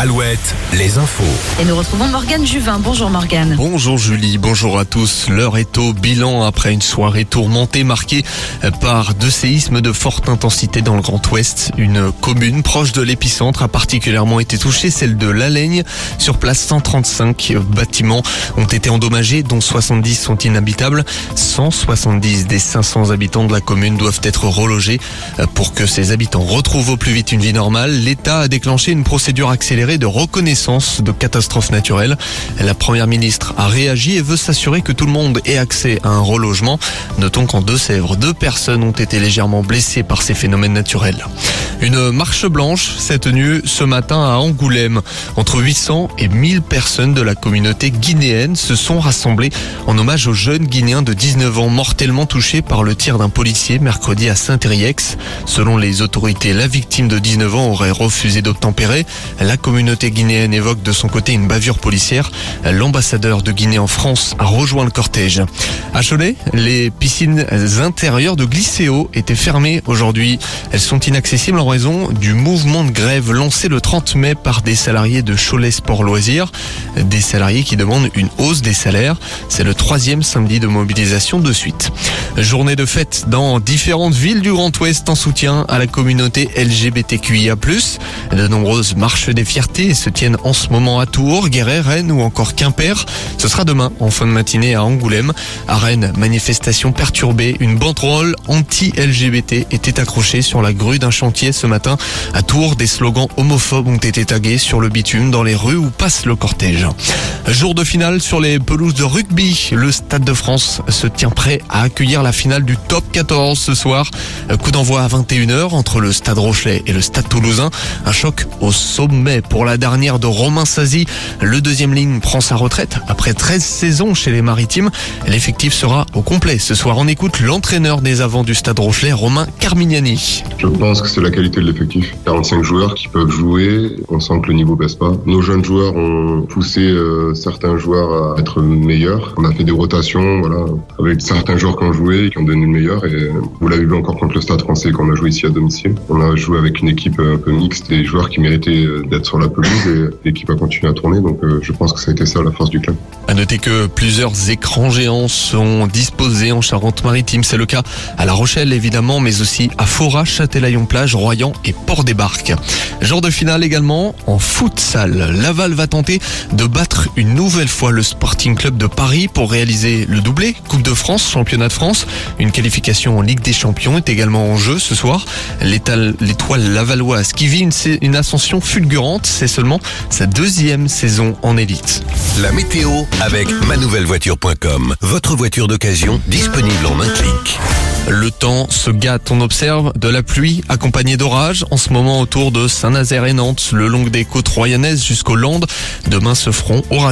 Alouette, les infos. Et nous retrouvons Morgane Juvin. Bonjour Morgane. Bonjour Julie, bonjour à tous. L'heure est au bilan après une soirée tourmentée marquée par deux séismes de forte intensité dans le Grand Ouest. Une commune proche de l'épicentre a particulièrement été touchée, celle de L'Alaigne. Sur place, 135 bâtiments ont été endommagés, dont 70 sont inhabitables. 170 des 500 habitants de la commune doivent être relogés. Pour que ces habitants retrouvent au plus vite une vie normale, l'État a déclenché une procédure accélérée de reconnaissance de catastrophes naturelles. La première ministre a réagi et veut s'assurer que tout le monde ait accès à un relogement. Notons qu'en Deux-Sèvres, deux personnes ont été légèrement blessées par ces phénomènes naturels. Une marche blanche s'est tenue ce matin à Angoulême. Entre 800 et 1000 personnes de la communauté guinéenne se sont rassemblées en hommage aux jeunes Guinéens de 19 ans mortellement touchés par le tir d'un policier mercredi à Saint-Ériex. Selon les autorités, la victime de 19 ans aurait refusé d'obtempérer. La communauté guinéenne évoque de son côté une bavure policière. L'ambassadeur de Guinée en France a rejoint le cortège. À Cholet, les piscines intérieures de Glycéo étaient fermées aujourd'hui. Elles sont inaccessibles en raison du mouvement de grève lancé le 30 mai par des salariés de Cholet Sport Loisirs. Des salariés qui demandent une hausse des salaires. C'est le troisième samedi de mobilisation de suite. Journée de fête dans différentes villes du Grand Ouest en soutien à la communauté LGBTQIA+. De nombreuses marches des fiertés se tiennent en ce moment à Tours, Guéret, Rennes ou encore Quimper. Ce sera demain en fin de matinée à Angoulême. À Rennes, manifestation perturbée, une banderole anti-LGBT était accrochée sur la grue d'un chantier ce matin. À Tours, des slogans homophobes ont été tagués sur le bitume dans les rues où passe le cortège. Jour de finale sur les pelouses de rugby. Le Stade de France se tient prêt à accueillir la finale du top 14 ce soir. Coup d'envoi à 21h entre le Stade Rochelet et le Stade Toulousain. Un choc au sommet pour la dernière de Romain Sazi. Le deuxième ligne prend sa retraite après 13 saisons chez les Maritimes. L'effectif sera au complet. Ce soir, on écoute l'entraîneur des avants du Stade Rochelet, Romain Carmignani. Je pense que c'est la qualité de l'effectif. 45 joueurs qui peuvent jouer. On sent que le niveau baisse pas. Nos jeunes joueurs ont poussé euh, certains joueurs à être meilleurs. On a fait des rotations, voilà, avec certains joueurs qui ont joué, qui ont donné le meilleur. Et vous l'avez vu encore contre le Stade Français qu'on a joué ici à domicile. On a joué avec une équipe un peu mixte, des joueurs qui méritaient d'être sur la pelouse et l'équipe a continué à tourner. Donc euh, je pense que ça a été ça la force du club. À noter que plusieurs écrans géants sont disposés en Charente-Maritime. C'est le cas à La Rochelle évidemment, mais aussi à Fora, Châtelaillon-Plage, Royan et Port-des-Barques. Jour de finale également en futsal. Laval va tenter de battre une nouvelle fois le Sporting Club de Paris pour réaliser le doublé Coupe de France, Championnat de France. Une qualification en Ligue des Champions est également en jeu ce soir. L'étoile lavalloise qui vit une, une ascension fulgurante, c'est seulement sa deuxième saison en élite. La météo avec manouvellevoiture.com. Votre voiture d'occasion disponible en un clic. Le temps se gâte, on observe de la pluie accompagnée d'orages en ce moment autour de Saint-Nazaire et Nantes, le long des côtes royanaises jusqu'aux Landes. Demain se feront orages.